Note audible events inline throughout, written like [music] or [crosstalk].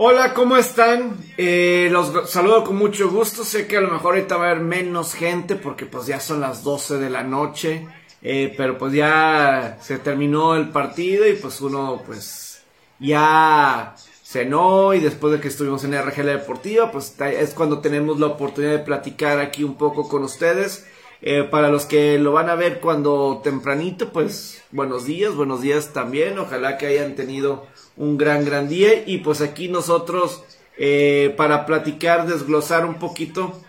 Hola, ¿cómo están? Eh, los saludo con mucho gusto. Sé que a lo mejor ahorita va a haber menos gente porque pues ya son las 12 de la noche. Eh, pero pues ya se terminó el partido y pues uno pues ya cenó y después de que estuvimos en RGL Deportiva pues es cuando tenemos la oportunidad de platicar aquí un poco con ustedes. Eh, para los que lo van a ver cuando tempranito pues buenos días, buenos días también. Ojalá que hayan tenido un gran, gran día. Y pues aquí nosotros, eh, para platicar, desglosar un poquito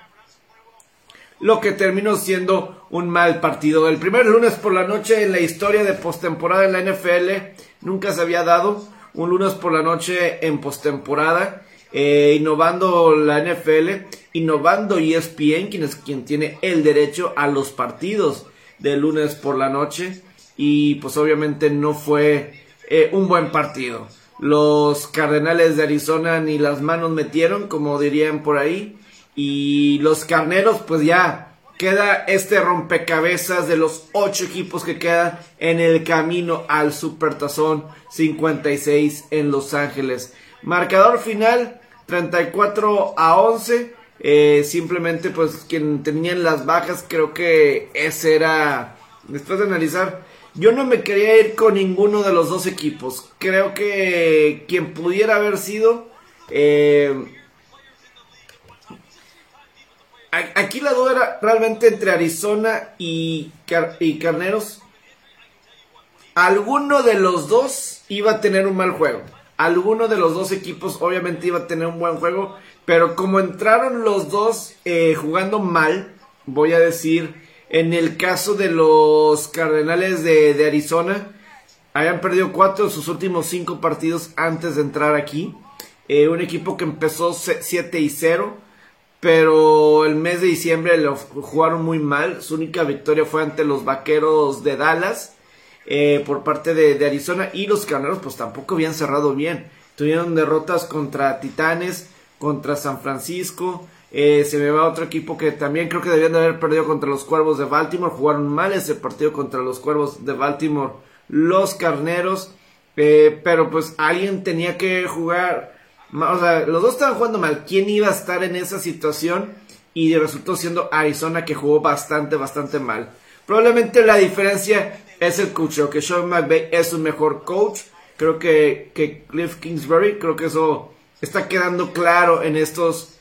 lo que terminó siendo un mal partido. El primer lunes por la noche en la historia de postemporada en la NFL nunca se había dado. Un lunes por la noche en postemporada, eh, innovando la NFL, innovando ESPN, quien es quien tiene el derecho a los partidos de lunes por la noche. Y pues obviamente no fue eh, un buen partido. Los Cardenales de Arizona ni las manos metieron, como dirían por ahí. Y los Carneros, pues ya queda este rompecabezas de los ocho equipos que quedan en el camino al Supertazón 56 en Los Ángeles. Marcador final 34 a 11. Eh, simplemente pues quien tenían las bajas creo que ese era después de analizar yo no me quería ir con ninguno de los dos equipos. Creo que quien pudiera haber sido... Eh, aquí la duda era realmente entre Arizona y, y Carneros. Alguno de los dos iba a tener un mal juego. Alguno de los dos equipos obviamente iba a tener un buen juego. Pero como entraron los dos eh, jugando mal, voy a decir en el caso de los Cardenales de, Arizona, habían perdido cuatro de sus últimos cinco partidos antes de entrar aquí. Eh, un equipo que empezó 7 y 0, pero el mes de diciembre lo jugaron muy mal. Su única victoria fue ante los Vaqueros de Dallas eh, por parte de, Arizona y los Carneros pues tampoco habían cerrado bien. Tuvieron derrotas contra Titanes, contra San Francisco, eh, se me va otro equipo que también creo que debían de haber perdido contra los Cuervos de Baltimore. Jugaron mal ese partido contra los Cuervos de Baltimore. Los Carneros. Eh, pero pues alguien tenía que jugar. O sea, los dos estaban jugando mal. ¿Quién iba a estar en esa situación? Y resultó siendo Arizona que jugó bastante, bastante mal. Probablemente la diferencia es el coach. que Sean McVay es un mejor coach. Creo que, que Cliff Kingsbury. Creo que eso está quedando claro en estos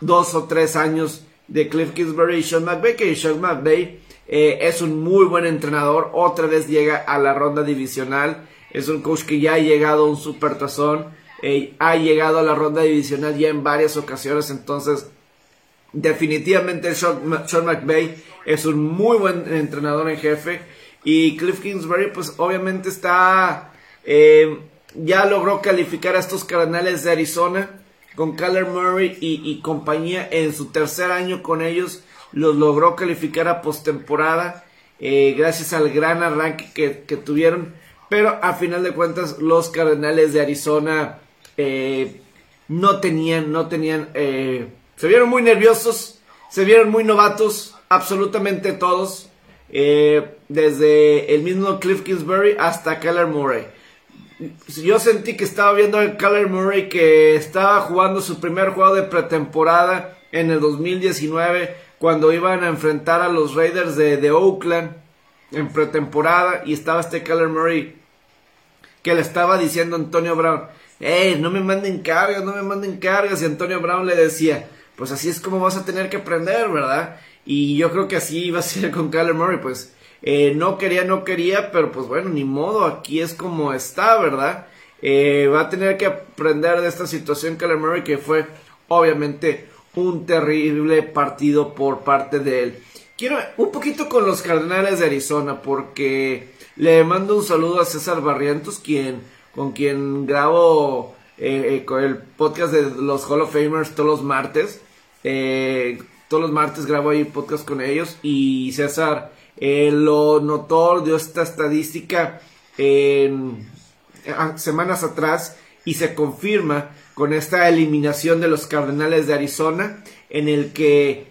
dos o tres años de Cliff Kingsbury y Sean McVay, que Sean McVay eh, es un muy buen entrenador, otra vez llega a la ronda divisional, es un coach que ya ha llegado a un supertazón, eh, ha llegado a la ronda divisional ya en varias ocasiones, entonces definitivamente Sean, McVay es un muy buen entrenador en jefe y Cliff Kingsbury pues obviamente está eh, ya logró calificar a estos cardenales de Arizona con Kyler Murray y, compañía. En su tercer año con ellos los logró calificar a postemporada eh, gracias al gran arranque que, tuvieron. Pero a final de cuentas los Cardenales de Arizona eh, no tenían no tenían eh, se vieron muy nerviosos se vieron muy novatos absolutamente todos desde el mismo Cliff Kingsbury hasta Kyler Murray yo sentí que estaba viendo a Kyler Murray que estaba jugando su primer juego de pretemporada en el 2019 cuando iban a enfrentar a los Raiders de, Oakland en pretemporada y estaba este Kyler Murray que le estaba diciendo a Antonio Brown, hey, no me manden cargas, no me manden cargas y Antonio Brown le decía, pues así es como vas a tener que aprender, ¿verdad? Y yo creo que así iba a ser con Kyler Murray, pues eh, no quería, no quería, pero pues bueno, ni modo, aquí es como está, ¿verdad? Eh, va a tener que aprender de esta situación Kyler Murray que fue obviamente un terrible partido por parte de él. Quiero un poquito con los Cardenales de Arizona porque le mando un saludo a César Barrientos, quien, con quien grabo eh, con el podcast de los Hall of Famers todos los martes. Todos los martes grabo ahí podcast con ellos y César lo notó, dio esta estadística en, semanas atrás y se confirma con esta eliminación de los Cardenales de Arizona, en el que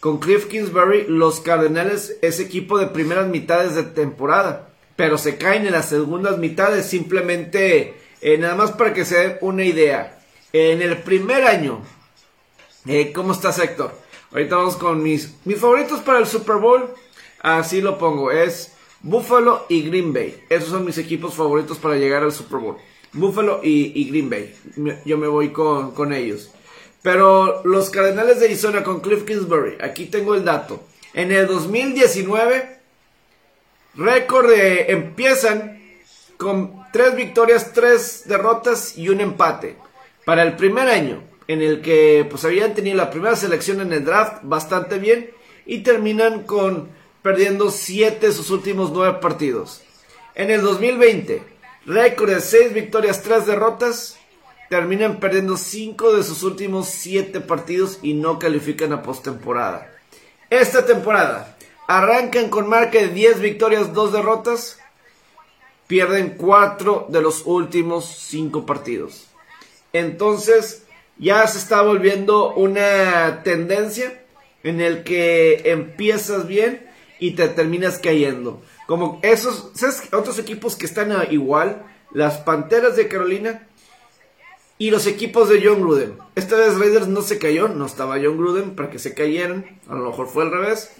con Cliff Kingsbury los Cardenales es equipo de primeras mitades de temporada, pero se caen en las segundas mitades, simplemente Eh, nada más para que se den una idea. En el primer año, eh, ¿cómo estás Héctor? Ahorita vamos con mis, mis favoritos para el Super Bowl. Así lo pongo. Es Buffalo y Green Bay. Esos son mis equipos favoritos para llegar al Super Bowl. Buffalo y, Green Bay. Yo me voy con, con, ellos. Pero los Cardenales de Arizona con Cliff Kingsbury. Aquí tengo el dato. En el 2019, récord de empiezan con tres victorias, tres derrotas y un empate. Para el primer año, en el que pues habían tenido la primera selección en el draft bastante bien y terminan con perdiendo 7 de sus últimos 9 partidos. En el 2020, récord de 6 victorias, 3 derrotas, terminan perdiendo 5 de sus últimos 7 partidos y no califican a postemporada. Esta temporada arrancan con marca de 10 victorias, 2 derrotas, pierden 4 de los últimos 5 partidos. Entonces, ya se está volviendo una tendencia en el que empiezas bien y te terminas cayendo. Como esos, ¿sabes? Otros equipos que están igual, las Panteras de Carolina y los equipos de John Gruden. Esta vez Raiders no se cayó, no estaba John Gruden para que se cayeran, a lo mejor fue al revés.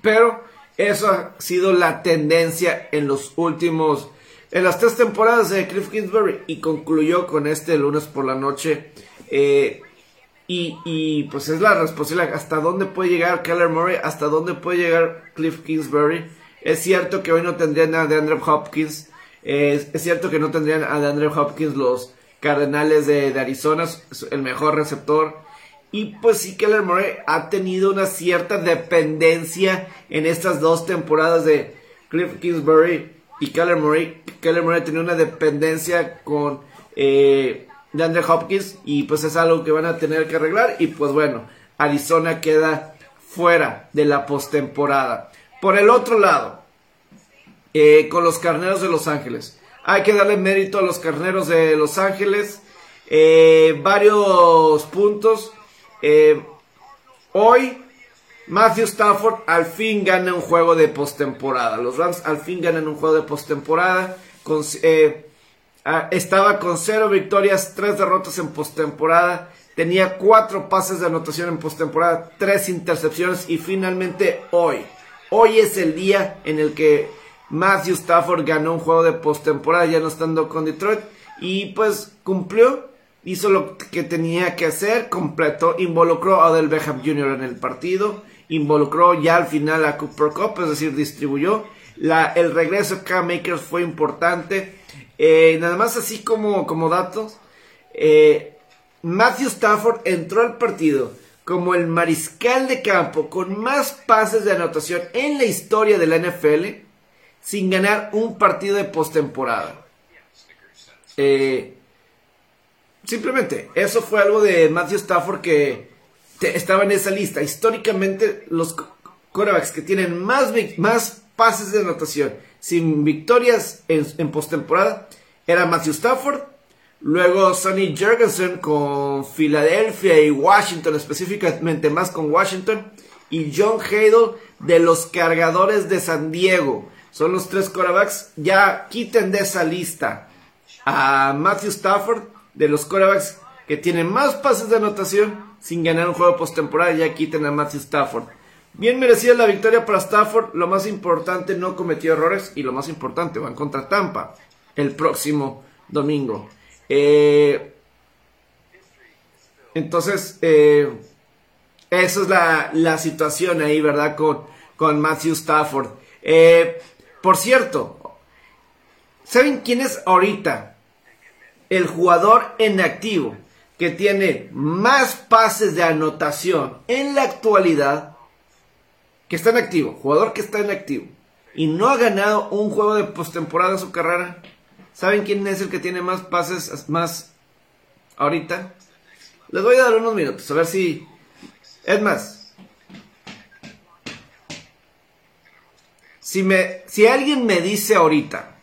Pero eso ha sido la tendencia en los últimos, en las tres temporadas de Cliff Kingsbury y concluyó con este lunes por la noche. Eh, y, pues es la responsabilidad. ¿Hasta dónde puede llegar Keller Murray? ¿Hasta dónde puede llegar Cliff Kingsbury? Es cierto que hoy no tendrían a DeAndre Hopkins. Es, cierto que no tendrían a DeAndre Hopkins los Cardenales de, Arizona. el mejor receptor. Y pues sí, Keller Murray ha tenido una cierta dependencia en estas dos temporadas de Cliff Kingsbury y Keller Murray. Keller Murray tenía una dependencia con... Eh, de Hopkins y pues es algo que van a tener que arreglar y pues bueno, Arizona queda fuera de la postemporada. Por el otro lado, eh, con los Carneros de Los Ángeles. Hay que darle mérito a los Carneros de Los Ángeles. Eh, varios puntos. Eh, hoy Matthew Stafford al fin gana un juego de postemporada. Los Rams al fin ganan un juego de postemporada. Ah, estaba con cero victorias, tres derrotas en postemporada. Tenía cuatro pases de anotación en postemporada, tres intercepciones y finalmente hoy. Hoy es el día en el que Matthew Stafford ganó un juego de postemporada ya no estando con Detroit y pues cumplió, hizo lo que tenía que hacer, completó, involucró a Odell Beckham Jr. en el partido, involucró ya al final a Cooper Cup, es decir, distribuyó. La, el regreso de Cam Makers fue importante eh, nada más así como, como datos. Eh, Matthew Stafford entró al partido como el mariscal de campo con más pases de anotación en la historia de la NFL sin ganar un partido de postemporada. Eh, simplemente, eso fue algo de Matthew Stafford que estaba en esa lista. Históricamente, los quarterbacks que tienen más, más pases de anotación sin victorias en, postemporada era Matthew Stafford, luego Sonny Jurgensen con Filadelfia y Washington, específicamente más con Washington, y John Hadle de los cargadores de San Diego. Son los tres quarterbacks. Ya quiten de esa lista a Matthew Stafford de los quarterbacks que tienen más pases de anotación sin ganar un juego postemporada. Ya quiten a Matthew Stafford. Bien merecida la victoria para Stafford. Lo más importante, no cometió errores. Y lo más importante, van contra Tampa el próximo domingo. Eh, entonces, eh, esa es la, situación ahí, ¿verdad? Con, con Matthew Stafford. Eh, por cierto, ¿saben quién es ahorita el jugador en activo que tiene más pases de anotación en la actualidad? Que está en activo, jugador que está en activo y no ha ganado un juego de postemporada en su carrera. ¿Saben quién es el que tiene más pases más ahorita? Les voy a dar unos minutos a ver si es más. Si me si alguien me dice ahorita,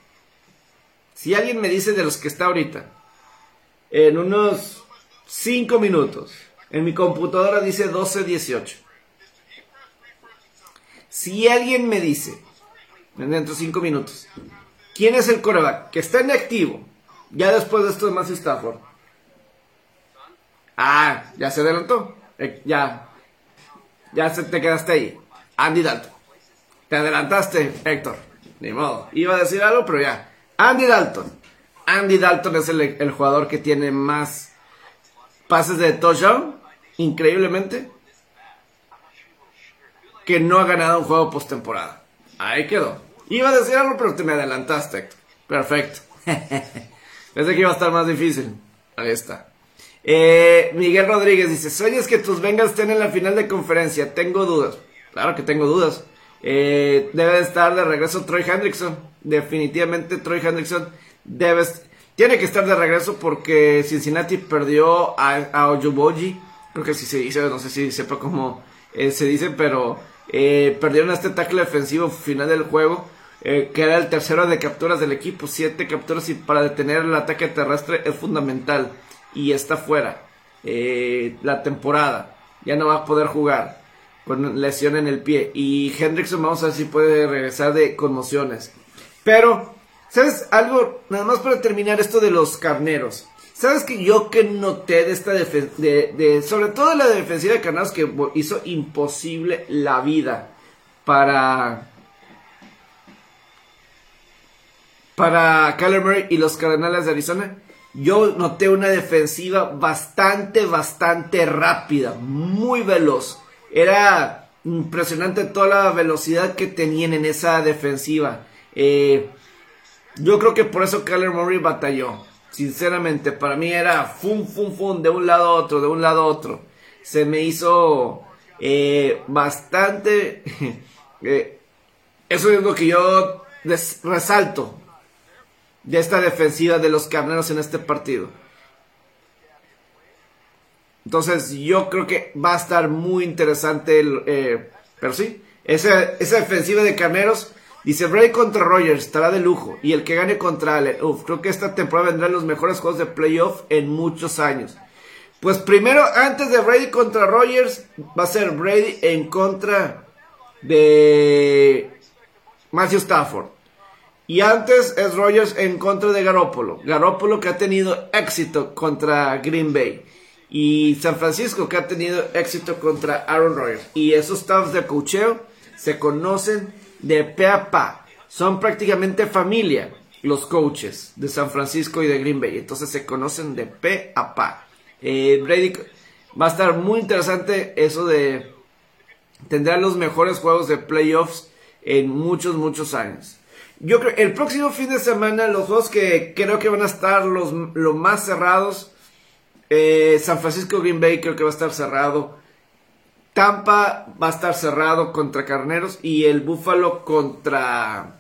si alguien me dice de los que está ahorita en unos 5 minutos, en mi computadora dice 12 18. Si alguien me dice, dentro de cinco minutos, quién es el coreback que está en activo Ya después de esto de Matthew Stafford. Ah, ya se adelantó. Eh, ya. Ya se te quedaste ahí. Andy Dalton. Te adelantaste, Héctor. Ni modo. Iba a decir algo, pero ya. Andy Dalton. Andy Dalton es el, el jugador que tiene más pases de touchdown. Increíblemente. Que no ha ganado un juego postemporada. Ahí quedó. Iba a decir algo, pero te me adelantaste. Perfecto. [laughs] Pensé que iba a estar más difícil. Ahí está. Eh, Miguel Rodríguez dice, ¿sueñas que tus Bengals estén en la final de conferencia? Tengo dudas. Claro que tengo dudas. Eh, debe estar de regreso Troy Hendrickson. Definitivamente Troy Hendrickson debe, tiene que estar de regreso porque Cincinnati perdió a, a Ojuboji. Creo que si se dice, no sé si sepa cómo eh, se dice, pero perdieron este tackle defensivo final del juego. que era el tercero de capturas del equipo, siete capturas y para detener el ataque terrestre es fundamental y está fuera eh, la temporada. Ya no va a poder jugar con lesión en el pie. Y Hendrickson vamos a ver si puede regresar de conmociones. Pero, ¿sabes algo? Nada más para terminar esto de los carneros. ¿Sabes que yo que noté de esta defensa, de, sobre todo la defensiva de carneros que hizo imposible la vida para para Kyler Murray y los Cardenales de Arizona? yo noté una defensiva bastante, bastante rápida, muy veloz. Era impresionante toda la velocidad que tenían en esa defensiva. Eh, yo creo que por eso Kyler Murray batalló. Sinceramente, para mí era fum, fum, fum, de un lado a otro, de un lado a otro. Se me hizo eh, bastante... [laughs] Eh, eso es lo que yo resalto de esta defensiva de los carneros en este partido. Entonces yo creo que va a estar muy interesante el... Eh, pero sí, esa, esa defensiva de carneros... Dice Brady contra Rogers, estará de lujo. Y el que gane contra Allen. Uf, creo que esta temporada vendrán los mejores juegos de playoff en muchos años. Pues primero, antes de Brady contra Rogers, va a ser Brady en contra de Matthew Stafford. Y antes es Rogers en contra de Garoppolo. Garoppolo que ha tenido éxito contra Green Bay. Y San Francisco que ha tenido éxito contra Aaron Rodgers. Y esos staffs de cocheo se conocen de pe a pa. Son prácticamente familia los coaches de San Francisco y de Green Bay. Entonces se conocen de pe a pa. Eh, Brady va a estar muy interesante eso de... Tendrá los mejores juegos de playoffs en muchos, muchos años. Yo creo, el próximo fin de semana, los dos que creo que van a estar los, más cerrados, eh, San Francisco Green Bay creo que va a estar cerrado. Tampa va a estar cerrado contra Carneros y el Buffalo contra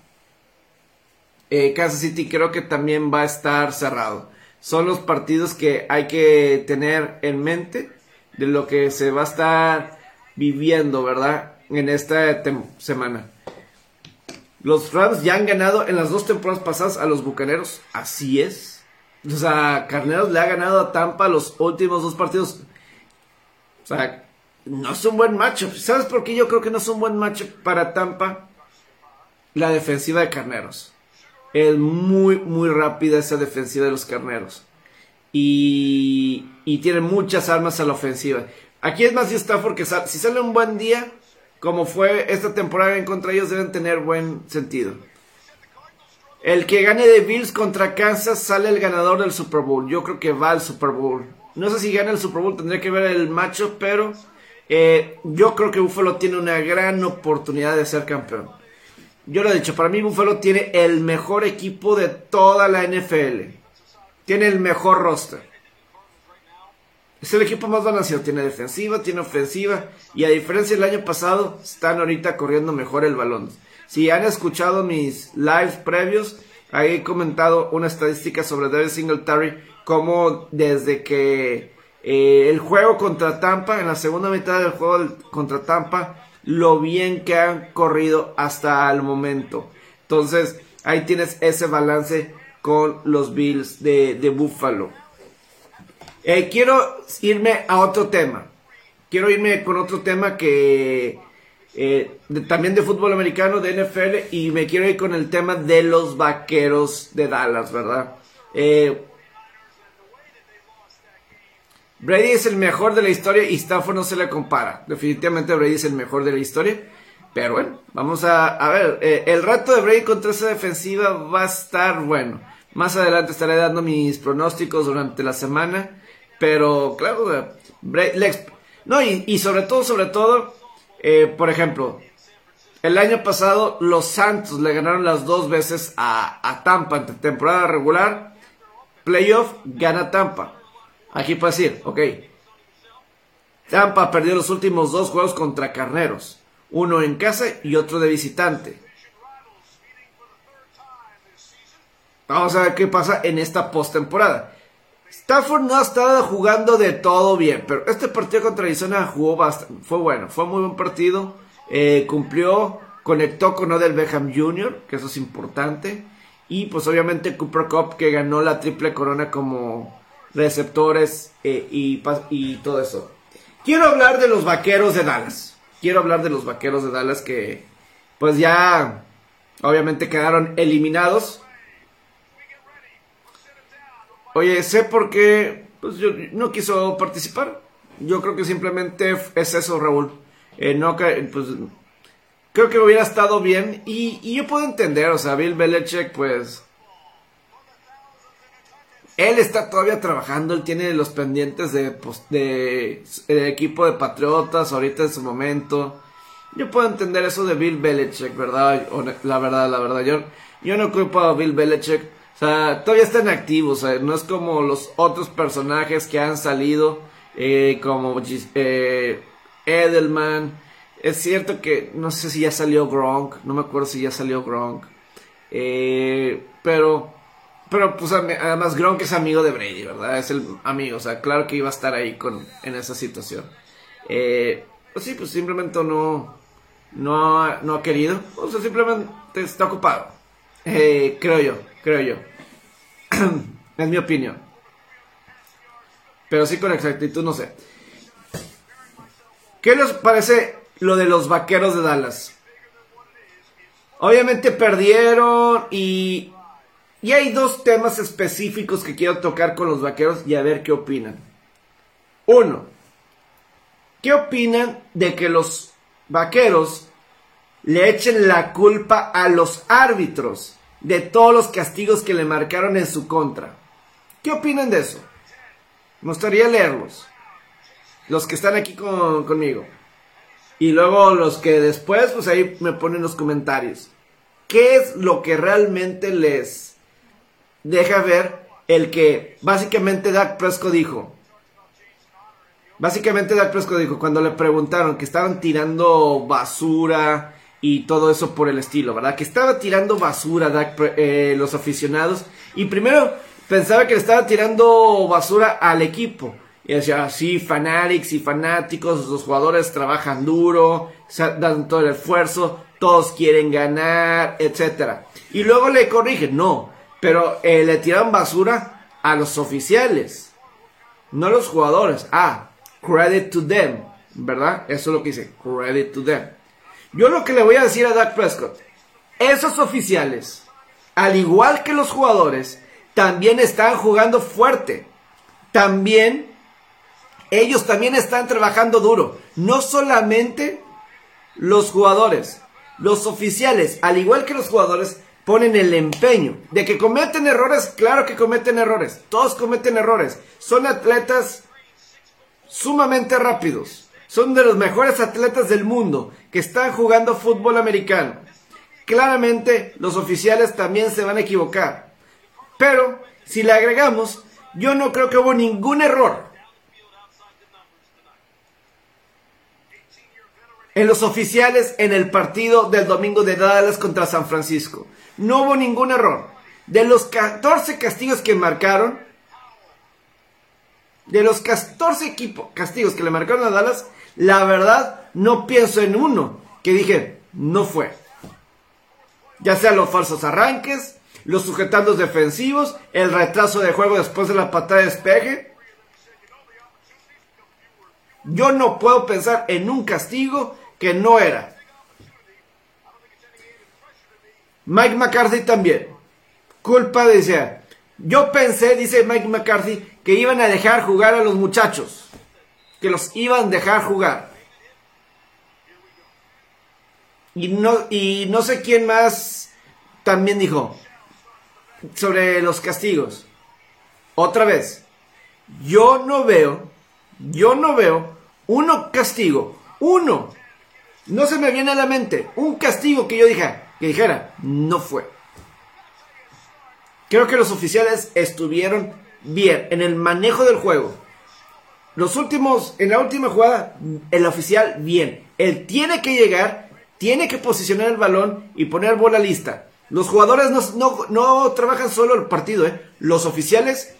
eh, Kansas City creo que también va a estar cerrado. Son los partidos que hay que tener en mente de lo que se va a estar viviendo, ¿verdad? En esta semana. Los Rams ya han ganado en las dos temporadas pasadas a los Bucaneros. Así es. O sea, Carneros le ha ganado a Tampa los últimos dos partidos. O sea, no es un buen matchup. ¿Sabes por qué yo creo que no es un buen matchup para Tampa? La defensiva de Carneros. Es muy, muy rápida esa defensiva de los Carneros. Y, y tiene muchas armas a la ofensiva. Aquí es más Stafford que si sale un buen día, como fue esta temporada en contra ellos, deben tener buen sentido. El que gane de Bills contra Kansas sale el ganador del Super Bowl. Yo creo que va al Super Bowl. No sé si gana el Super Bowl, tendría que ver el macho, pero eh, yo creo que Buffalo tiene una gran oportunidad de ser campeón. Yo lo he dicho, para mí Buffalo tiene el mejor equipo de toda la NFL. Tiene el mejor roster. Es el equipo más balanceado. Tiene defensiva, tiene ofensiva. Y a diferencia del año pasado, están ahorita corriendo mejor el balón. Si han escuchado mis lives previos, ahí he comentado una estadística sobre David Singletary. Como desde que eh, el juego contra Tampa, en la segunda mitad del juego contra Tampa, lo bien que han corrido hasta el momento. Entonces, ahí tienes ese balance con los Bills de, de Buffalo. Eh, quiero irme a otro tema. Quiero irme con otro tema que eh, también de fútbol americano, de NFL, y me quiero ir con el tema de los vaqueros de Dallas, ¿verdad? Eh, Brady es el mejor de la historia y Stafford no se le compara. Definitivamente Brady es el mejor de la historia. Pero bueno, vamos a, ver. Eh, el rato de Brady contra esa defensiva va a estar bueno. Más adelante estaré dando mis pronósticos durante la semana. Pero claro, Brady, no, y, sobre todo, sobre todo, eh, por ejemplo, el año pasado los Santos le ganaron las dos veces a, a Tampa entre temporada regular. Playoff gana Tampa. Aquí puede decir, ok. Tampa perdió los últimos dos juegos contra Carneros. Uno en casa y otro de visitante. Vamos a ver qué pasa en esta postemporada. Stafford no ha estado jugando de todo bien, pero este partido contra Arizona jugó bastante, fue bueno, fue muy buen partido, eh, cumplió, conectó con Odell Beckham Jr., que eso es importante, y pues obviamente Cooper Cup que ganó la triple corona como receptores eh, y, y todo eso. Quiero hablar de los vaqueros de Dallas. Quiero hablar de los vaqueros de Dallas que pues ya obviamente quedaron eliminados. Oye, sé por qué pues yo no quiso participar. Yo creo que simplemente es eso, Raúl. Eh, no pues creo que hubiera estado bien y, y yo puedo entender, o sea, Bill Belichick pues él está todavía trabajando, él tiene los pendientes de, pues, de, equipo de Patriotas ahorita en su momento. Yo puedo entender eso de Bill Belichick, ¿verdad? La verdad, la verdad. Yo, yo no culpo a Bill Belichick. O sea, todavía están activos. no es como los otros personajes que han salido, eh, como eh, Edelman. Es cierto que no sé si ya salió Gronk. No me acuerdo si ya salió Gronk. Eh, pero pero pues además Gronk es amigo de Brady, ¿verdad? Es el amigo, o sea, claro que iba a estar ahí con, en esa situación. Eh, pues sí, pues simplemente no, no, no ha querido, o sea, simplemente está ocupado. Eh, creo yo, creo yo. [clears throat] es mi opinión. Pero sí con exactitud no sé. ¿Qué les parece lo de los vaqueros de Dallas? Obviamente perdieron y y hay dos temas específicos que quiero tocar con los vaqueros y a ver qué opinan. Uno, ¿qué opinan de que los vaqueros le echen la culpa a los árbitros de todos los castigos que le marcaron en su contra? ¿Qué opinan de eso? Me gustaría leerlos. Los que están aquí conmigo. Y luego los que después, pues ahí me ponen los comentarios. ¿Qué es lo que realmente les deja ver el que básicamente Dak Prescott dijo. Básicamente Dak Prescott dijo cuando le preguntaron que estaban tirando basura y todo eso por el estilo, ¿verdad? Que estaba tirando basura Dak, eh, los aficionados y primero pensaba que le estaba tirando basura al equipo. Y decía, sí, fanatics y fanáticos, los jugadores trabajan duro, dan todo el esfuerzo, todos quieren ganar, etc. Y luego le corrigen, no, pero eh, le tiran basura a los oficiales, no a los jugadores. Ah, credit to them, ¿verdad? Eso es lo que dice, credit to them. Yo lo que le voy a decir a Dak Prescott, esos oficiales, al igual que los jugadores, también están jugando fuerte. También, ellos también están trabajando duro. No solamente los jugadores, los oficiales, al igual que los jugadores, ponen el empeño. De que cometen errores, claro que cometen errores. Todos cometen errores. Son atletas sumamente rápidos. Son de los mejores atletas del mundo que están jugando fútbol americano. Claramente los oficiales también se van a equivocar. Pero si le agregamos, yo no creo que hubo ningún error. En los oficiales en el partido del domingo de Dallas contra San Francisco. No hubo ningún error. De los 14 castigos que marcaron, de los 14 castigos que le marcaron a Dallas, la verdad no pienso en uno que dije, no fue. Ya sea los falsos arranques, los sujetandos defensivos, el retraso de juego después de la patada de despeje. Yo no puedo pensar en un castigo que no era. Mike McCarthy también. Culpa, decía, Yo pensé, dice Mike McCarthy, que iban a dejar jugar a los muchachos. Que los iban a dejar jugar. Y no, y no sé quién más también dijo sobre los castigos. Otra vez, yo no veo, yo no veo uno castigo, uno. No se me viene a la mente un castigo que yo dije, que dijera, no fue. Creo que los oficiales estuvieron bien en el manejo del juego. Los últimos, en la última jugada, el oficial bien. Él tiene que llegar, tiene que posicionar el balón y poner bola lista. Los jugadores no, trabajan solo el partido, ¿eh? Los oficiales,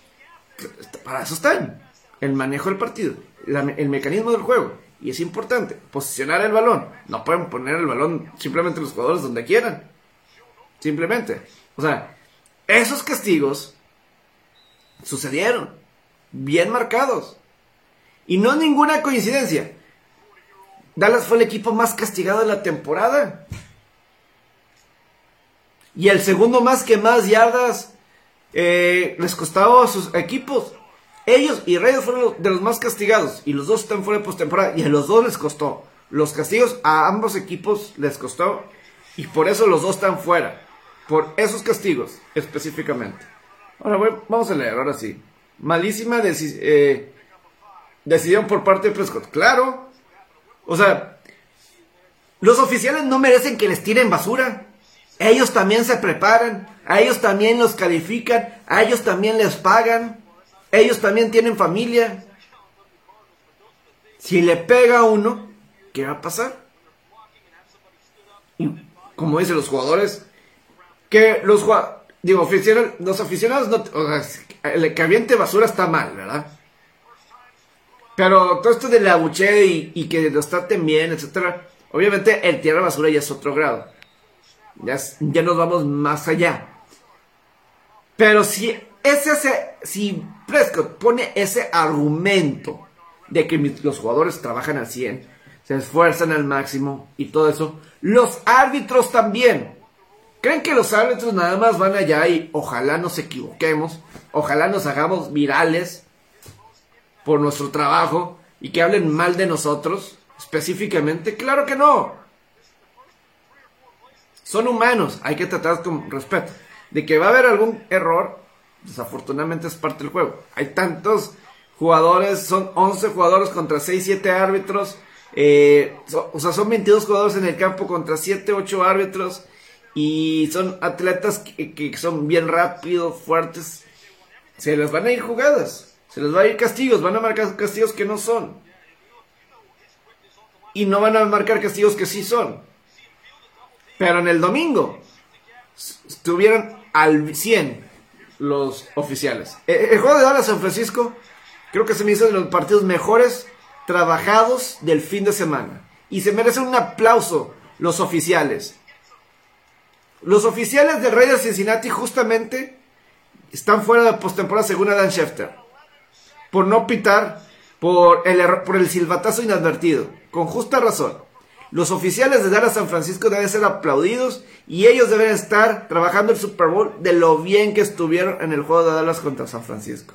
para eso están. El manejo del partido, el mecanismo del juego. Y es importante, posicionar el balón. No pueden poner el balón simplemente los jugadores donde quieran. Simplemente. O sea, esos castigos sucedieron. Bien marcados. Y no ninguna coincidencia. Dallas fue el equipo más castigado de la temporada. Y el segundo más que más yardas eh, les costaba a sus equipos. Ellos y Reyes fueron de los más castigados. Y los dos están fuera de postemporada. Y a los dos les costó. Los castigos a ambos equipos les costó. Y por eso los dos están fuera. Por esos castigos específicamente. Ahora vamos a leer, ahora sí. Malísima eh, decisión por parte de Prescott. Claro. O sea, los oficiales no merecen que les tiren basura. Ellos también se preparan. A ellos también los califican. A ellos también les pagan. Ellos también tienen familia. Si le pega a uno, ¿qué va a pasar? Como dicen los jugadores, que los digo, los aficionados no, el que aviente basura está mal, ¿verdad? Pero todo esto de la buche y, que los traten bien, etcétera, obviamente el tierra basura ya es otro grado. Ya, ya nos vamos más allá. Pero si ese, si Prescott pone ese argumento de que los jugadores trabajan al 100, se esfuerzan al máximo y todo eso, los árbitros también. ¿Creen que los árbitros nada más van allá y ojalá nos equivoquemos, ojalá nos hagamos virales por nuestro trabajo y que hablen mal de nosotros específicamente? Claro que no. Son humanos, hay que tratar con respeto. De que va a haber algún error, desafortunadamente es parte del juego. Hay tantos jugadores, son 11 jugadores contra 6, 7 árbitros. Eh, o sea, son 22 jugadores en el campo contra 7, 8 árbitros. Y son atletas que, son bien rápidos, fuertes. Se les van a ir jugadas. Se les va a ir castigos. Van a marcar castigos que no son. Y no van a marcar castigos que sí son. Pero en el domingo estuvieron al 100 los oficiales. Eh, el, juego de Dallas San Francisco creo que se me hizo de los partidos mejores trabajados del fin de semana. Y se merecen un aplauso los oficiales. Los oficiales del Rey de Cincinnati justamente están fuera de postemporada según Adam Schefter. Por no pitar por el, por el silbatazo inadvertido. Con justa razón. Los oficiales de Dallas San Francisco deben ser aplaudidos y ellos deben estar trabajando el Super Bowl de lo bien que estuvieron en el juego de Dallas contra San Francisco.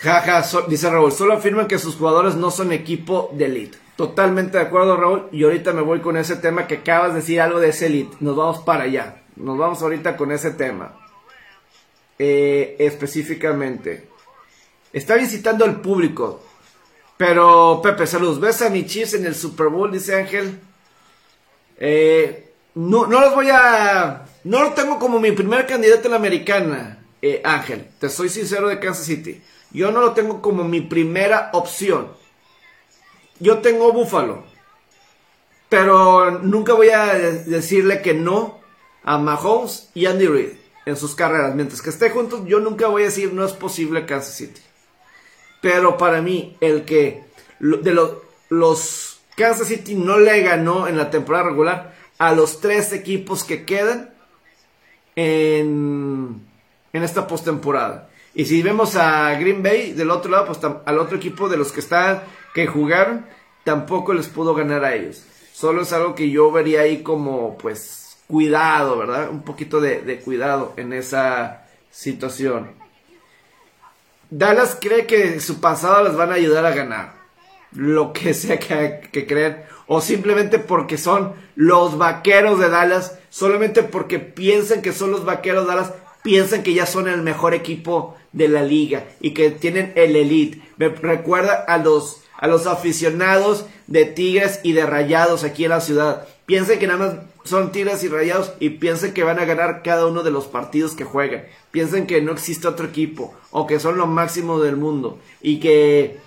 Jaja, dice Raúl, solo afirman que sus jugadores no son equipo de elite. Totalmente de acuerdo, Raúl. Y ahorita me voy con ese tema que acabas de decir algo de ese elite. Nos vamos para allá. Nos vamos ahorita con ese tema. Eh, específicamente. Está visitando el público. Pero, Pepe, saludos. ¿Ves a mi Chiefs en el Super Bowl? Dice Ángel. Eh, no, los voy a. No lo tengo como mi primer candidato en la americana, eh, Ángel. Te soy sincero de Kansas City. Yo no lo tengo como mi primera opción. Yo tengo Buffalo. Pero nunca voy a decirle que no a Mahomes y Andy Reid en sus carreras. Mientras que esté juntos, yo nunca voy a decir no es posible Kansas City. Pero para mí, el que de los Kansas City no le ganó en la temporada regular a los tres equipos que quedan en, en esta postemporada. Y si vemos a Green Bay del otro lado, pues al otro equipo de los que están, que jugaron, tampoco les pudo ganar a ellos. Solo es algo que yo vería ahí como, pues, cuidado, ¿verdad? Un poquito de, cuidado en esa situación. Dallas cree que su pasado les van a ayudar a ganar. Lo que sea que, que creen. O simplemente porque son los vaqueros de Dallas. Solamente porque piensan que son los vaqueros de Dallas. Piensan que ya son el mejor equipo de la liga. Y que tienen el elite. Me recuerda a los, a los aficionados de Tigres y de Rayados aquí en la ciudad. Piensen que nada más son Tigres y Rayados y piensen que van a ganar cada uno de los partidos que juegan. Piensen que no existe otro equipo o que son lo máximo del mundo y que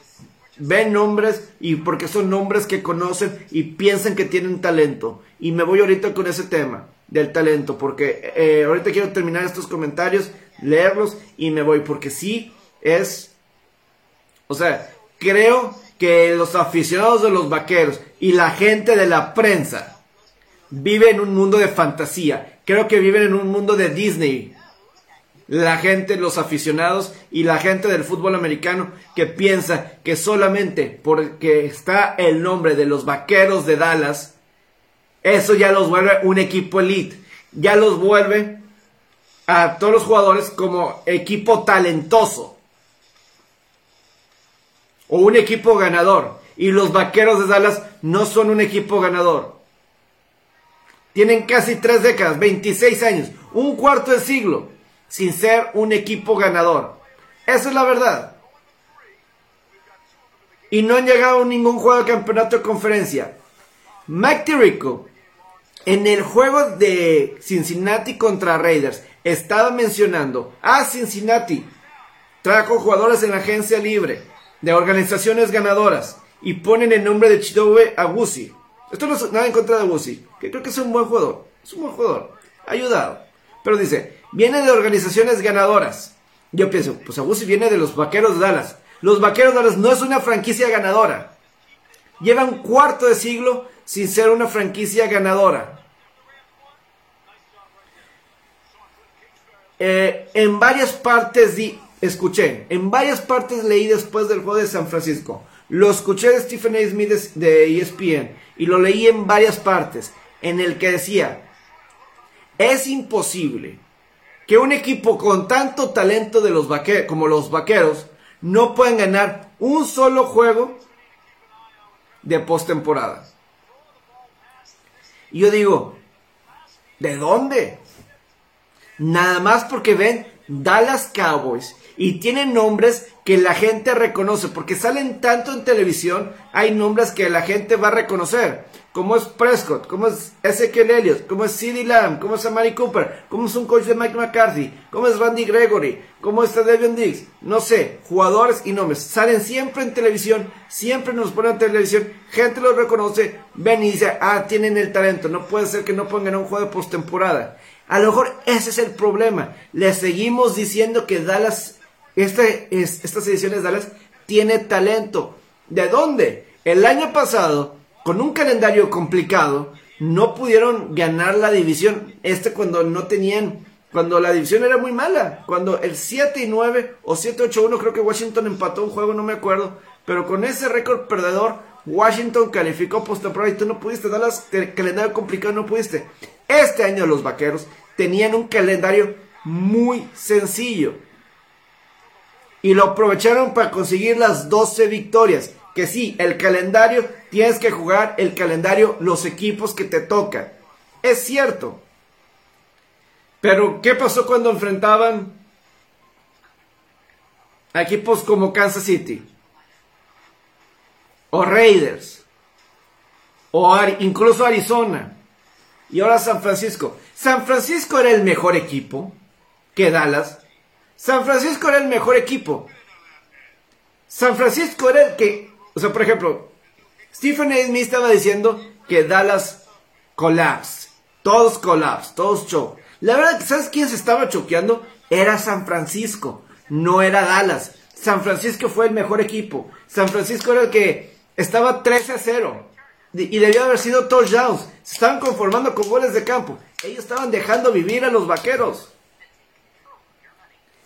ven nombres y porque son nombres que conocen y piensan que tienen talento. Y me voy ahorita con ese tema del talento porque eh, ahorita quiero terminar estos comentarios, leerlos y me voy porque sí es, o sea, creo que los aficionados de los vaqueros y la gente de la prensa vive en un mundo de fantasía. Creo que viven en un mundo de Disney. La gente, los aficionados y la gente del fútbol americano que piensa que solamente porque está el nombre de los vaqueros de Dallas, eso ya los vuelve un equipo elite. Ya los vuelve a todos los jugadores como equipo talentoso. O un equipo ganador. Y los vaqueros de Dallas no son un equipo ganador. Tienen casi tres décadas, 26 años, un cuarto de siglo, sin ser un equipo ganador. Esa es la verdad. Y no han llegado a ningún juego de campeonato de conferencia. Mike Tirico, en el juego de Cincinnati contra Raiders, estaba mencionando a Cincinnati. Trajo jugadores en la agencia libre de organizaciones ganadoras y ponen el nombre de Chidobe Agusi. Esto no es nada en contra de Agusi, que creo que es un buen jugador. Es un buen jugador. Ha ayudado. Pero dice, viene de organizaciones ganadoras. Yo pienso, pues Agusi viene de los Vaqueros de Dallas. Los Vaqueros de Dallas no es una franquicia ganadora. Lleva un cuarto de siglo sin ser una franquicia ganadora. Eh, en varias partes di, escuché, en varias partes leí después del juego de San Francisco. Lo escuché de Stephen A. Smith de ESPN y lo leí en varias partes, en el que decía, es imposible que un equipo con tanto talento de los como los vaqueros no puedan ganar un solo juego de postemporada. Y yo digo, ¿de dónde? Nada más porque ven Dallas Cowboys y tienen nombres que la gente reconoce, porque salen tanto en televisión, hay nombres que la gente va a reconocer, como es Prescott, como es Ezekiel Elliott, como es CeeDee Lamb, como es Amari Cooper, como es un coach de Mike McCarthy, como es Randy Gregory, como está Devin Diggs, no sé, jugadores y nombres, salen siempre en televisión, siempre nos ponen en televisión, gente los reconoce, ven y dice, ah, tienen el talento, no puede ser que no pongan un juego de postemporada. A lo mejor ese es el problema. Le seguimos diciendo que Dallas, este, estas ediciones Dallas, tiene talento. ¿De dónde? El año pasado, con un calendario complicado, no pudieron ganar la división. Este cuando no tenían, cuando la división era muy mala. Cuando el 7 y 9 o 7-8-1 creo que Washington empató un juego, no me acuerdo. Pero con ese récord perdedor, Washington calificó postemporada y tú no pudiste. Dallas, calendario complicado, no pudiste. Este año los vaqueros tenían un calendario muy sencillo. Y lo aprovecharon para conseguir las 12 victorias. Que sí, el calendario, tienes que jugar el calendario, los equipos que te tocan. Es cierto. Pero, ¿qué pasó cuando enfrentaban a equipos como Kansas City? O Raiders. O incluso Arizona y ahora San Francisco. San Francisco era el mejor equipo que Dallas. San Francisco era el mejor equipo. San Francisco era el que, o sea, por ejemplo, Stephen A. Smith estaba diciendo que Dallas collapse. Todos collapse, todos choke. La verdad, ¿sabes quién se estaba choqueando? Era San Francisco, no era Dallas. San Francisco fue el mejor equipo. San Francisco era el que estaba 13 a 0 y debió haber sido touchdowns. Se estaban conformando con goles de campo. Ellos estaban dejando vivir a los vaqueros.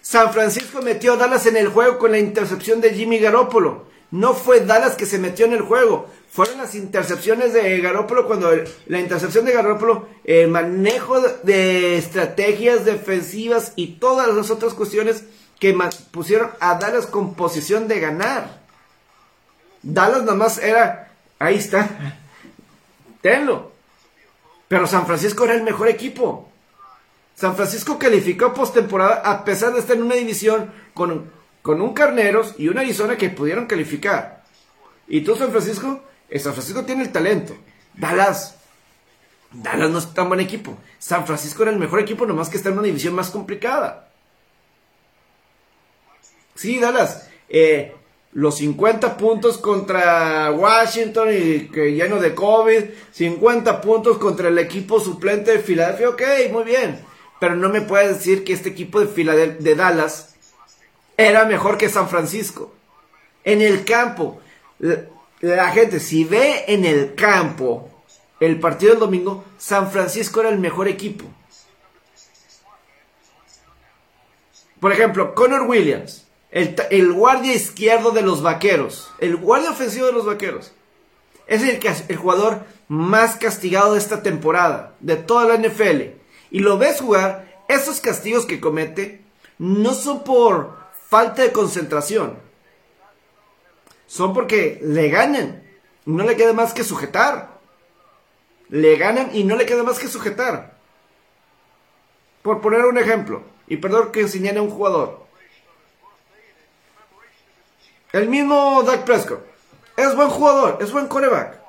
San Francisco metió a Dallas en el juego con la intercepción de Jimmy Garoppolo. No fue Dallas que se metió en el juego. fueron las intercepciones de Garópolo cuando la intercepción de Garópolo, el manejo de estrategias defensivas y todas las otras cuestiones que pusieron a Dallas con posición de ganar. Dallas nada más era, ahí está, tenlo. Pero San Francisco era el mejor equipo. San Francisco calificó postemporada a pesar de estar en una división con, con un Carneros y un Arizona que pudieron calificar. Y tú, San Francisco, San Francisco tiene el talento. Dallas, Dallas no es tan buen equipo. San Francisco era el mejor equipo, nomás que está en una división más complicada. Sí, Dallas. Eh, los 50 puntos contra Washington y que lleno de COVID. 50 puntos contra el equipo suplente de Filadelfia. Ok, muy bien. Pero no me puedes decir que este equipo de, de Dallas era mejor que San Francisco. En el campo, la, gente, si ve en el campo el partido del domingo, San Francisco era el mejor equipo. Por ejemplo, Connor Williams, el, el, guardia izquierdo de los vaqueros, el guardia ofensivo de los vaqueros, es el, el jugador más castigado de esta temporada, de toda la NFL y lo ves jugar, esos castigos que comete no son por falta de concentración. Son porque le ganan. No le queda más que sujetar. Le ganan y no le queda más que sujetar. Por poner un ejemplo, y perdón que enseñara a un jugador. El mismo Dak Prescott. Es buen jugador, es buen coreback.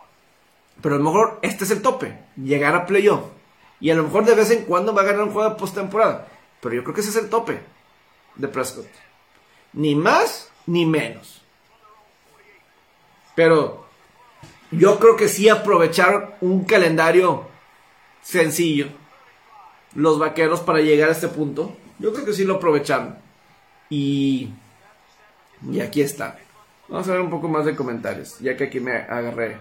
Pero a lo mejor este es el tope. Llegar a playoff. Y a lo mejor de vez en cuando va a ganar un juego de postemporada. Pero yo creo que ese es el tope de Prescott. Ni más ni menos. Pero yo creo que sí aprovecharon un calendario sencillo. Los vaqueros para llegar a este punto. Yo creo que sí lo aprovecharon. Y, y aquí está. Vamos a ver un poco más de comentarios. Ya que aquí me agarré.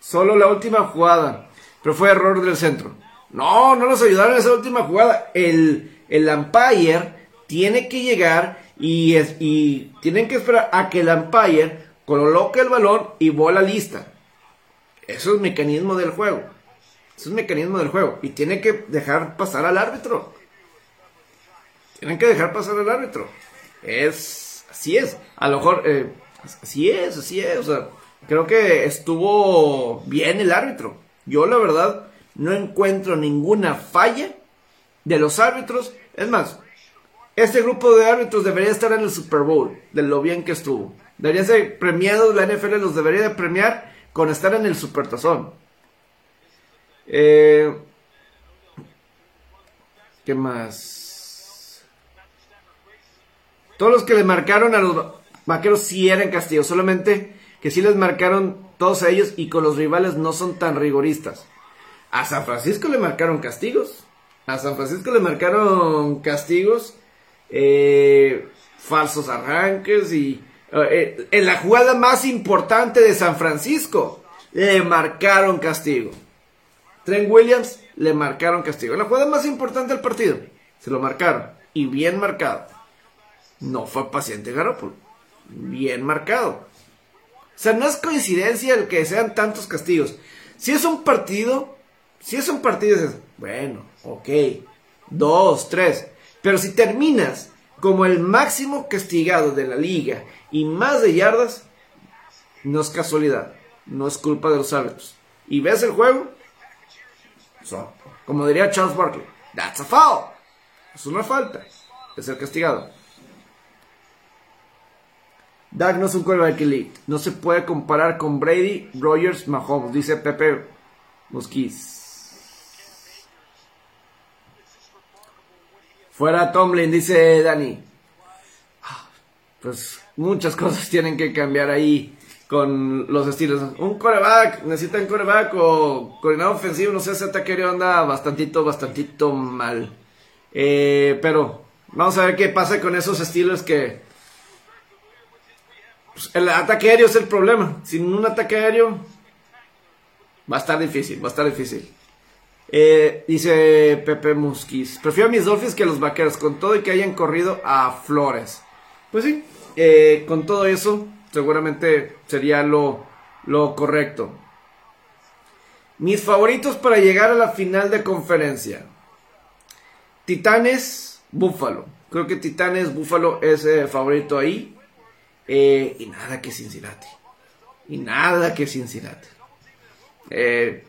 Solo la última jugada. Pero fue error del centro. No, no nos ayudaron esa última jugada. El, el umpire tiene que llegar y, es, y tienen que esperar a que el umpire coloque el balón y bola lista. Eso es mecanismo del juego. Eso es mecanismo del juego. Y tiene que dejar pasar al árbitro. Tienen que dejar pasar al árbitro. Es. Así es. A lo mejor. Eh, así es, así es. O sea, creo que estuvo bien el árbitro. Yo la verdad no encuentro ninguna falla de los árbitros. Es más, este grupo de árbitros debería estar en el Super Bowl, de lo bien que estuvo. Deberían ser premiados, la NFL los debería de premiar con estar en el Super Tazón. Eh, ¿Qué más? Todos los que le marcaron a los vaqueros sí eran castigos, solamente que sí les marcaron todos ellos y con los rivales no son tan rigoristas. A San Francisco le marcaron castigos. A San Francisco le marcaron castigos, eh, falsos arranques y eh, en la jugada más importante de San Francisco le marcaron castigo. Trent Williams le marcaron castigo. En la jugada más importante del partido se lo marcaron y bien marcado. No fue paciente Garoppolo. Bien marcado. Sea, no es coincidencia el que sean tantos castigos. Si es un partido, si es un partido, dices, bueno, ok, dos, tres. Pero si terminas como el máximo castigado de la liga y más de yardas, no es casualidad, no es culpa de los árbitros. Y ves el juego, como diría Charles Barkley, that's a foul. Es una falta, es el castigado. Dak no es un quarterback elite. No se puede comparar con Brady, Rogers, Mahomes, dice Pepe Mosquiz. Fuera Tomlin, dice Dani. Pues muchas cosas tienen que cambiar ahí con los estilos. Un coreback, necesitan coreback o coordinador ofensivo, no sé, ese ataque anda bastantito, bastantito mal. Eh, pero vamos a ver qué pasa con esos estilos que pues, el ataque aéreo es el problema. Sin un ataque aéreo va a estar difícil, va a estar difícil. Eh, dice Pepe Musquiz, prefiero a mis Dolphins que a los Vaqueros, con todo y que hayan corrido a Flores. Pues sí, eh, con todo eso, seguramente sería lo, lo correcto. Mis favoritos para llegar a la final de conferencia. Titanes, Búfalo. Creo que Titanes, Búfalo es eh, favorito ahí. Eh, y nada que Cincinnati. Y nada que Cincinnati. Eh,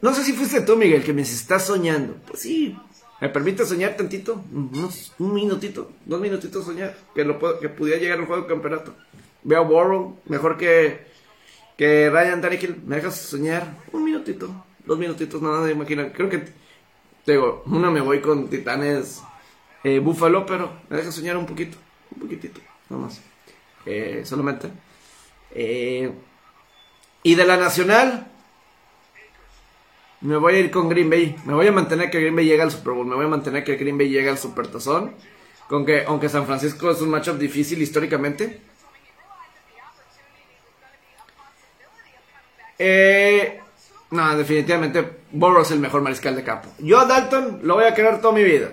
No sé si fuiste tú, Miguel, que me estás soñando. Pues sí, ¿me permite soñar tantito? un minutito, dos minutitos soñar. Que, lo, que pudiera llegar al juego de campeonato. Veo a Borrow, mejor que, que Ryan Tannehill. ¿Me dejas soñar? Un minutito, dos minutitos, nada de imaginar. Creo que, digo, una me voy con Titanes eh, Búfalo, pero me dejas soñar un poquito, un poquitito, nada más. Eh, solamente. Eh, y de la nacional, me voy a ir con Green Bay. Me voy a mantener que Green Bay llegue al Super Bowl. Me voy a mantener que Green Bay llegue al Super Tazón. Con que, aunque San Francisco es un matchup difícil históricamente. Eh, no, definitivamente Burrow es el mejor mariscal de campo. Yo a Dalton lo voy a querer toda mi vida.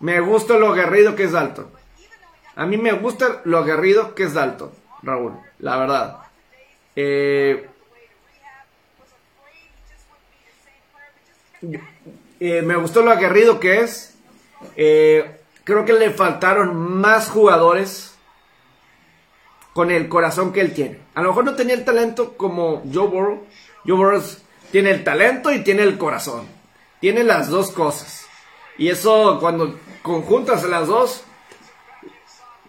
Me gusta lo aguerrido que es Dalton. A mí me gusta lo aguerrido que es Dalton, Raúl, la verdad. Eh, eh, me gustó lo aguerrido que es. Eh, creo que le faltaron más jugadores con el corazón que él tiene. A lo mejor no tenía el talento como Joe Burrow. Joe Burrow tiene el talento y tiene el corazón. Tiene las dos cosas. Y eso cuando conjuntas las dos,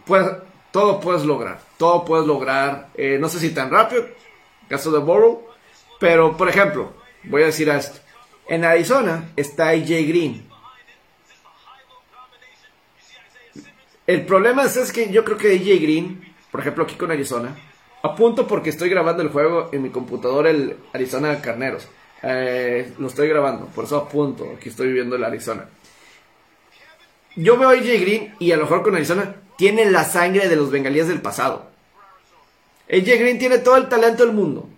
pues todo puedes lograr, todo puedes lograr, eh, no sé si tan rápido, caso de Burrow, pero por ejemplo, voy a decir esto, en Arizona está AJ Green. El problema es, que yo creo que AJ Green, por ejemplo aquí con Arizona, apunto porque estoy grabando el juego en mi computadora, el Arizona Carneros. Eh, lo estoy grabando, por eso apunto, aquí estoy viviendo el Arizona. Yo veo a AJ Green y a lo mejor con Arizona tiene la sangre de los bengalíes del pasado. AJ Green tiene todo el talento del mundo,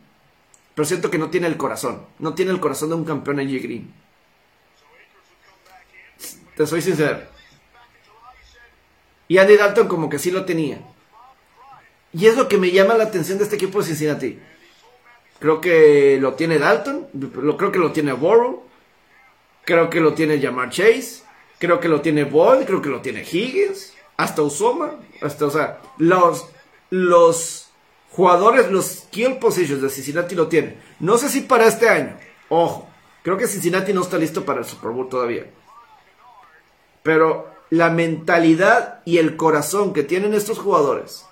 pero siento que no tiene el corazón. No tiene el corazón de un campeón AJ Green. Te soy sincero. Y Andy Dalton como que sí lo tenía. Y es lo que me llama la atención de este equipo de Cincinnati. Creo que lo tiene Dalton, creo que lo tiene Borrow, creo que lo tiene Jamar Chase, creo que lo tiene Boyd, creo que lo tiene Higgins hasta Usoma, hasta, o sea, los, los jugadores, los kill positions de Cincinnati lo tienen. No sé si para este año, ojo, creo que Cincinnati no está listo para el Super Bowl todavía. Pero la mentalidad y el corazón que tienen estos jugadores.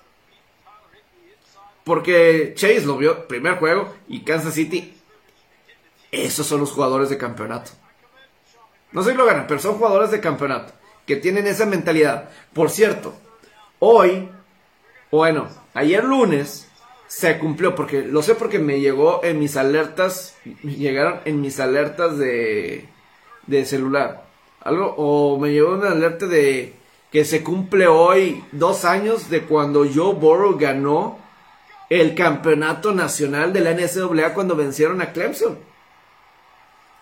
Porque Chase lo vio primer juego y Kansas City. Esos son los jugadores de campeonato. No sé si lo ganan, pero son jugadores de campeonato que tienen esa mentalidad. Por cierto, hoy, bueno, ayer lunes se cumplió, porque lo sé porque me llegó en mis alertas, llegaron en mis alertas de, de celular. Algo, o me llegó una alerta de que se cumple hoy dos años de cuando Joe Burrow ganó el campeonato nacional de la NCAA cuando vencieron a Clemson.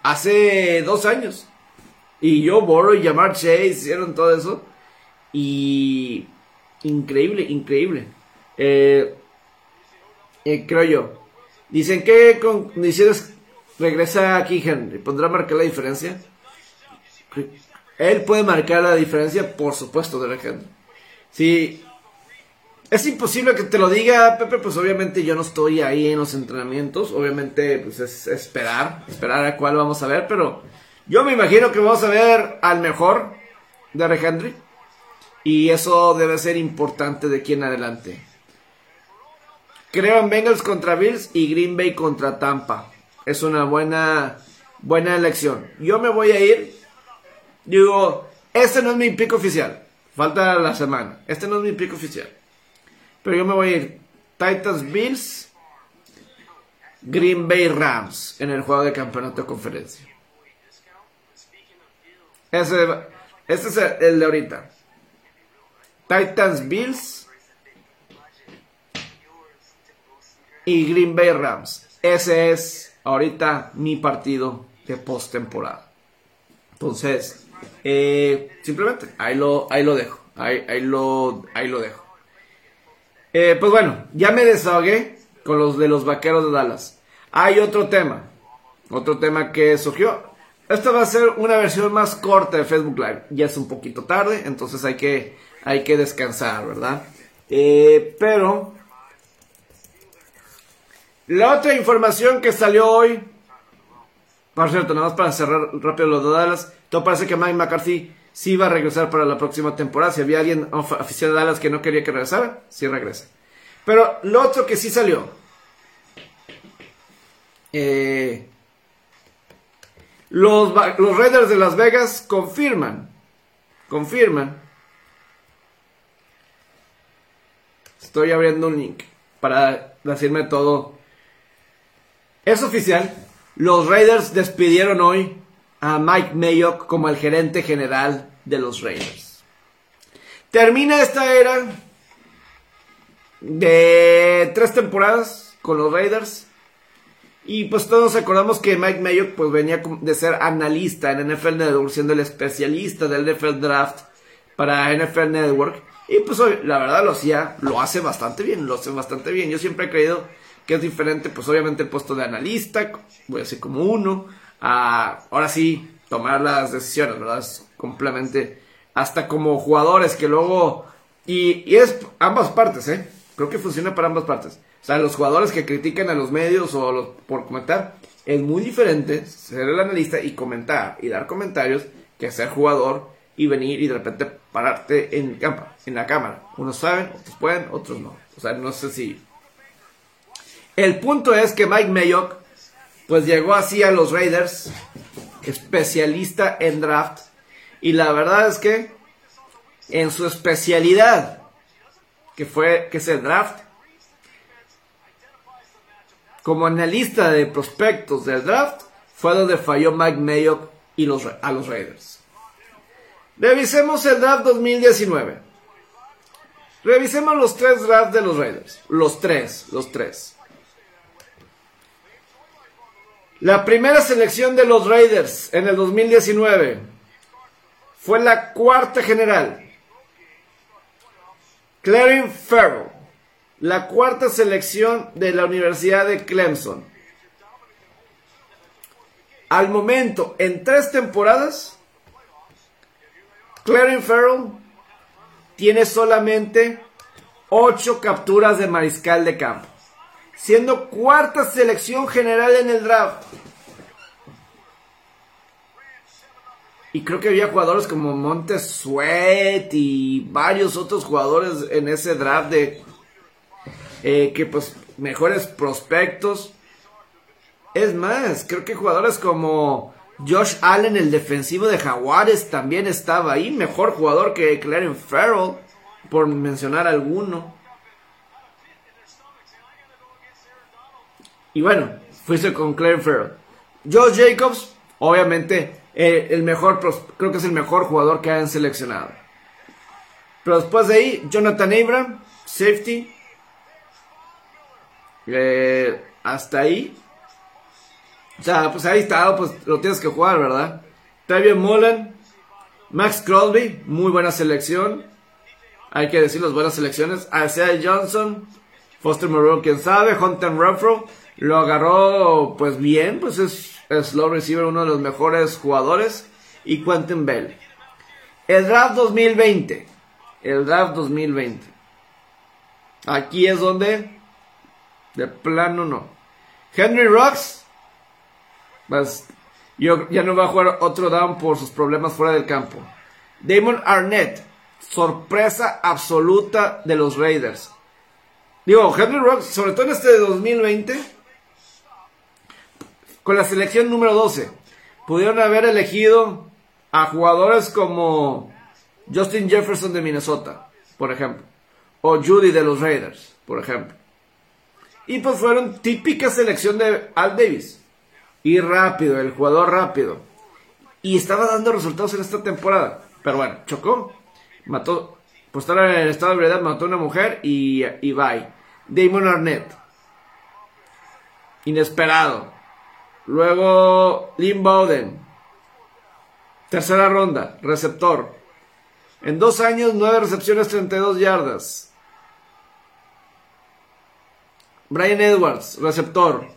Hace dos años. Y yo, Boro y Jamar Chase hicieron todo eso. Y. Increíble, increíble. Eh, eh, creo yo. Dicen que con condiciones regresa aquí Henry. ¿Pondrá marcar la diferencia? Él puede marcar la diferencia, por supuesto, de Henry. Si es imposible que te lo diga, Pepe, pues obviamente yo no estoy ahí en los entrenamientos. Obviamente, pues es esperar, esperar a cuál vamos a ver, pero yo me imagino que vamos a ver al mejor de Henry. Y eso debe ser importante de aquí en adelante. Creo en Bengals contra Bills y Green Bay contra Tampa. Es una buena, buena elección. Yo me voy a ir. Digo, este no es mi pico oficial. Falta la semana. Este no es mi pico oficial. Pero yo me voy a ir. Titans Bills. Green Bay Rams en el juego de campeonato de conferencia. Ese, este es el de ahorita. Titans Bills y Green Bay Rams. Ese es ahorita mi partido de postemporada. Entonces, eh, simplemente ahí lo, ahí lo dejo. Ahí, ahí, lo, ahí lo dejo. Eh, pues bueno, ya me desahogué con los de los vaqueros de Dallas. Hay otro tema. Otro tema que surgió. Esta va a ser una versión más corta de Facebook Live. Ya es un poquito tarde, entonces hay que, hay que descansar, ¿verdad? Eh, pero la otra información que salió hoy, por cierto, nada más para cerrar rápido los de Dallas, todo parece que Mike McCarthy sí va a regresar para la próxima temporada. Si había alguien aficionado de Dallas que no quería que regresara, sí regresa. Pero lo otro que sí salió, eh, los, los Raiders de Las Vegas confirman, confirman. Estoy abriendo un link para decirme todo. Es oficial, los Raiders despidieron hoy a Mike Mayock como el gerente general de los Raiders. Termina esta era de tres temporadas con los Raiders. Y pues todos acordamos que Mike Mayock pues venía de ser analista en NFL Network, siendo el especialista del NFL Draft para NFL Network. Y pues la verdad lo hacía, lo hace bastante bien, lo hace bastante bien. Yo siempre he creído que es diferente, pues obviamente el puesto de analista, voy a decir como uno, a ahora sí tomar las decisiones, ¿verdad? Es completamente, hasta como jugadores que luego, y, y es ambas partes, ¿eh? Creo que funciona para ambas partes. O sea, los jugadores que critican a los medios o los, por comentar, es muy diferente ser el analista y comentar y dar comentarios que ser jugador y venir y de repente pararte en, en la cámara. Unos saben, otros pueden, otros no. O sea, no sé si... El punto es que Mike Mayock pues llegó así a los Raiders, especialista en draft, y la verdad es que en su especialidad, que fue que es el draft, como analista de prospectos del draft, fue donde falló Mike Mayock y a los Raiders. Revisemos el draft 2019. Revisemos los tres drafts de los Raiders. Los tres, los tres. La primera selección de los Raiders en el 2019 fue la cuarta general. Clarence Farrell la cuarta selección de la Universidad de Clemson. Al momento, en tres temporadas, Clarence Farrell tiene solamente ocho capturas de mariscal de campo, siendo cuarta selección general en el draft. Y creo que había jugadores como Montes Sweat y varios otros jugadores en ese draft de eh, que pues mejores prospectos. Es más, creo que jugadores como Josh Allen, el defensivo de Jaguares, también estaba ahí. Mejor jugador que Clarence Farrell, por mencionar alguno. Y bueno, fuiste con Clarence Farrell. Josh Jacobs, obviamente, eh, el mejor, creo que es el mejor jugador que han seleccionado. Pero después de ahí, Jonathan Abram, safety. Eh, hasta ahí. O sea, pues ahí está, pues lo tienes que jugar, ¿verdad? Tavion Mullen, Max Crosby, muy buena selección. Hay que decir las buenas selecciones. Isaiah Johnson, Foster Moreau, quién sabe. Hunter Renfro lo agarró, pues bien, pues es, slow receiver, uno de los mejores jugadores. Y Quentin Bell. El draft 2020. El draft 2020. Aquí es donde de plano no. Henry Rocks. Pues, yo, ya no va a jugar otro down por sus problemas fuera del campo. Damon Arnett. Sorpresa absoluta de los Raiders. Digo, Henry Rocks, sobre todo en este 2020, con la selección número 12, pudieron haber elegido a jugadores como Justin Jefferson de Minnesota, por ejemplo, o Judy de los Raiders, por ejemplo. Y pues fueron típica selección de Al Davis. Y rápido, el jugador rápido. Y estaba dando resultados en esta temporada. Pero bueno, chocó. Mató. Pues estaba en el estado de verdad, mató a una mujer y, y bye. Damon Arnett. Inesperado. Luego Lynn Bowden. Tercera ronda, receptor. En dos años, nueve recepciones, 32 yardas. Brian Edwards, receptor.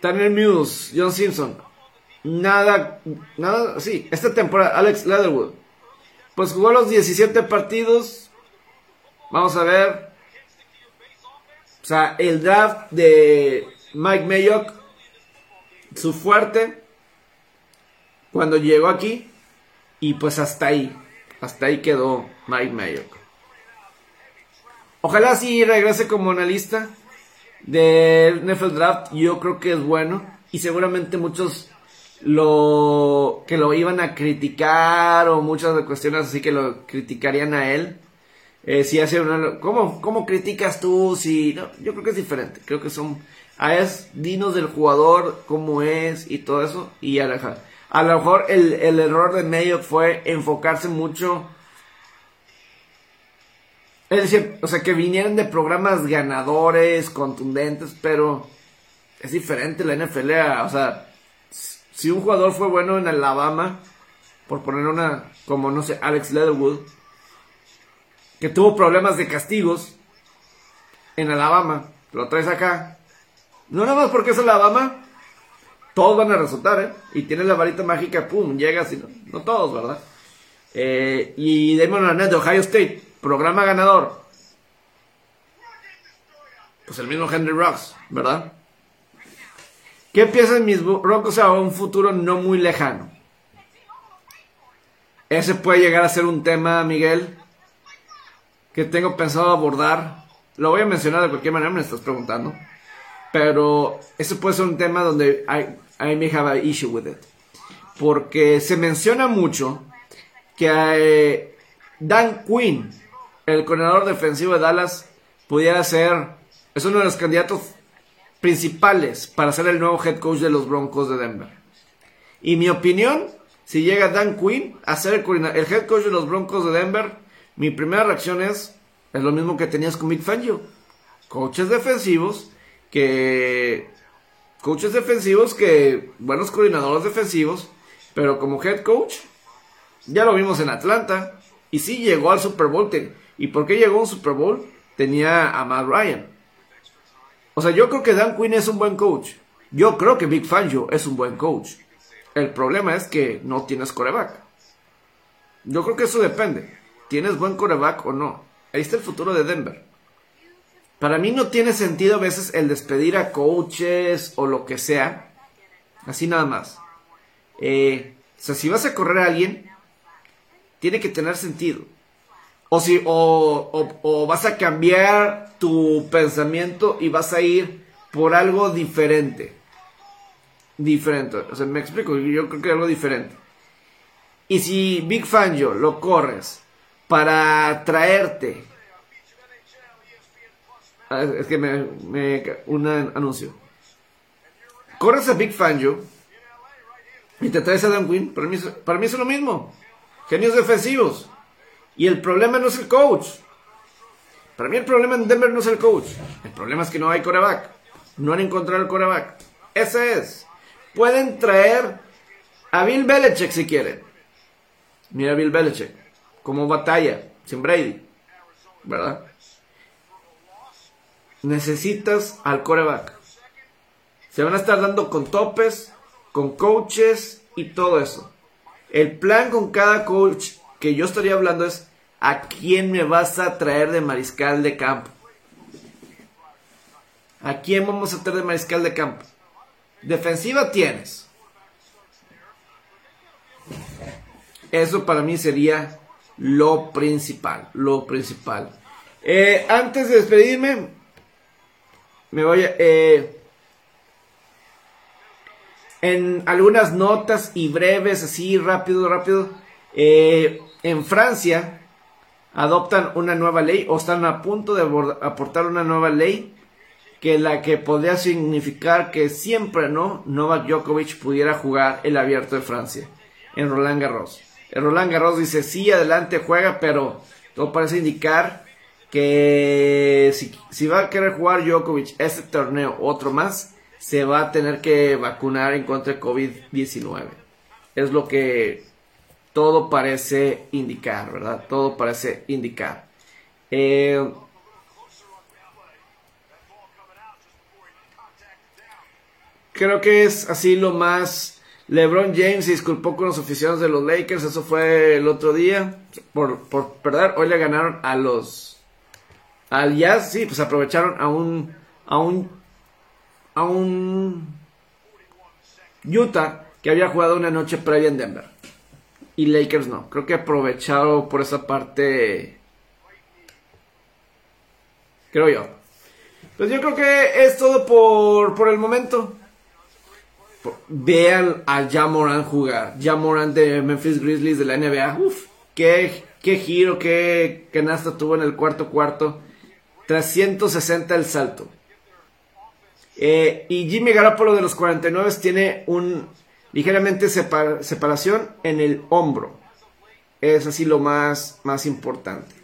Tanner Muse, John Simpson. Nada, nada, sí, esta temporada, Alex Leatherwood. Pues jugó los 17 partidos. Vamos a ver. O sea, el draft de Mike Mayock, su fuerte, cuando llegó aquí. Y pues hasta ahí, hasta ahí quedó Mike Mayock. Ojalá sí regrese como analista del NFL Draft. Yo creo que es bueno. Y seguramente muchos lo que lo iban a criticar o muchas de cuestiones así que lo criticarían a él. Eh, si hace una, ¿cómo, ¿Cómo criticas tú? Si, no, yo creo que es diferente. Creo que son. A es dinos del jugador, cómo es y todo eso. Y a, a lo mejor el, el error de medio fue enfocarse mucho es decir, o sea, que vinieran de programas ganadores, contundentes, pero es diferente la NFL. O sea, si un jugador fue bueno en Alabama, por poner una, como no sé, Alex Leatherwood, que tuvo problemas de castigos en Alabama, lo traes acá. No nada más porque es Alabama, todos van a resultar, ¿eh? Y tiene la varita mágica, pum, llega así, no, no todos, ¿verdad? Eh, y Damon Arnett de Ohio State Programa ganador. Pues el mismo Henry Rocks, ¿verdad? ¿Qué piensan mis Broncos a un futuro no muy lejano? Ese puede llegar a ser un tema, Miguel, que tengo pensado abordar. Lo voy a mencionar de cualquier manera, me estás preguntando. Pero ese puede ser un tema donde I, I may have an issue with it. Porque se menciona mucho que eh, Dan Quinn el coordinador defensivo de Dallas pudiera ser, es uno de los candidatos principales para ser el nuevo head coach de los Broncos de Denver. Y mi opinión, si llega Dan Quinn a ser el, el head coach de los Broncos de Denver, mi primera reacción es, es lo mismo que tenías con Mick Fangio. Coaches defensivos que... Coaches defensivos que... Buenos coordinadores defensivos, pero como head coach, ya lo vimos en Atlanta. Y sí llegó al Super Bowl. ¿Y por qué llegó a un Super Bowl? Tenía a Matt Ryan. O sea, yo creo que Dan Quinn es un buen coach. Yo creo que Big Fangio es un buen coach. El problema es que no tienes coreback. Yo creo que eso depende. ¿Tienes buen coreback o no? Ahí está el futuro de Denver. Para mí no tiene sentido a veces el despedir a coaches o lo que sea. Así nada más. Eh, o sea, si vas a correr a alguien, tiene que tener sentido. O, si, o, vas a cambiar tu pensamiento y vas a ir por algo diferente. Diferente. O sea, me explico. Yo creo que algo diferente. Y si Big Fangio lo corres para traerte. Ah, es que me, me un anuncio. Corres a Big Fangio y te traes a Dan Quinn. Para mí, para mí es lo mismo. Genios defensivos. Y el problema no es el coach. Para mí el problema en Denver no es el coach. El problema es que no hay coreback. No han encontrado el coreback. Ese es. Pueden traer a Bill Belichick si quieren. Mira Bill Belichick. Como batalla. Sin Brady. ¿Verdad? Necesitas al coreback. Se van a estar dando con topes, con coaches y todo eso. El plan con cada coach que yo estaría hablando es ¿a quién me vas a traer de mariscal de campo? ¿A quién vamos a traer de mariscal de campo? Defensiva tienes. Eso para mí sería lo principal, lo principal. Eh, antes de despedirme, me voy a... Eh, en algunas notas y breves, así rápido, rápido. Eh, en Francia adoptan una nueva ley o están a punto de aportar una nueva ley que la que podría significar que siempre no Novak Djokovic pudiera jugar el abierto de Francia en Roland Garros. El Roland Garros dice sí, adelante juega, pero todo parece indicar que si, si va a querer jugar Djokovic este torneo otro más, se va a tener que vacunar en contra de COVID-19. Es lo que todo parece indicar, ¿verdad? Todo parece indicar. Eh, creo que es así lo más. LeBron James se disculpó con los aficionados de los Lakers, eso fue el otro día, por, por perder. Hoy le ganaron a los. Al Jazz, sí, pues aprovecharon a un. A un. A un. Utah que había jugado una noche previa en Denver. Y Lakers no. Creo que aprovecharon por esa parte. Creo yo. Pues yo creo que es todo por, por el momento. Vean a Jamoran jugar. Jamoran de Memphis Grizzlies de la NBA. Uf, qué, qué giro, qué canasta tuvo en el cuarto cuarto. 360 el salto. Eh, y Jimmy Garapolo de los 49 tiene un ligeramente separación en el hombro. Es así lo más, más importante.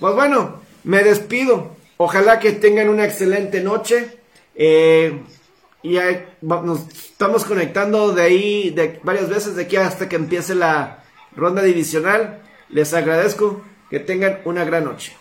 Pues bueno, me despido. Ojalá que tengan una excelente noche. Eh, y nos estamos conectando de ahí de varias veces de aquí hasta que empiece la ronda divisional. Les agradezco que tengan una gran noche.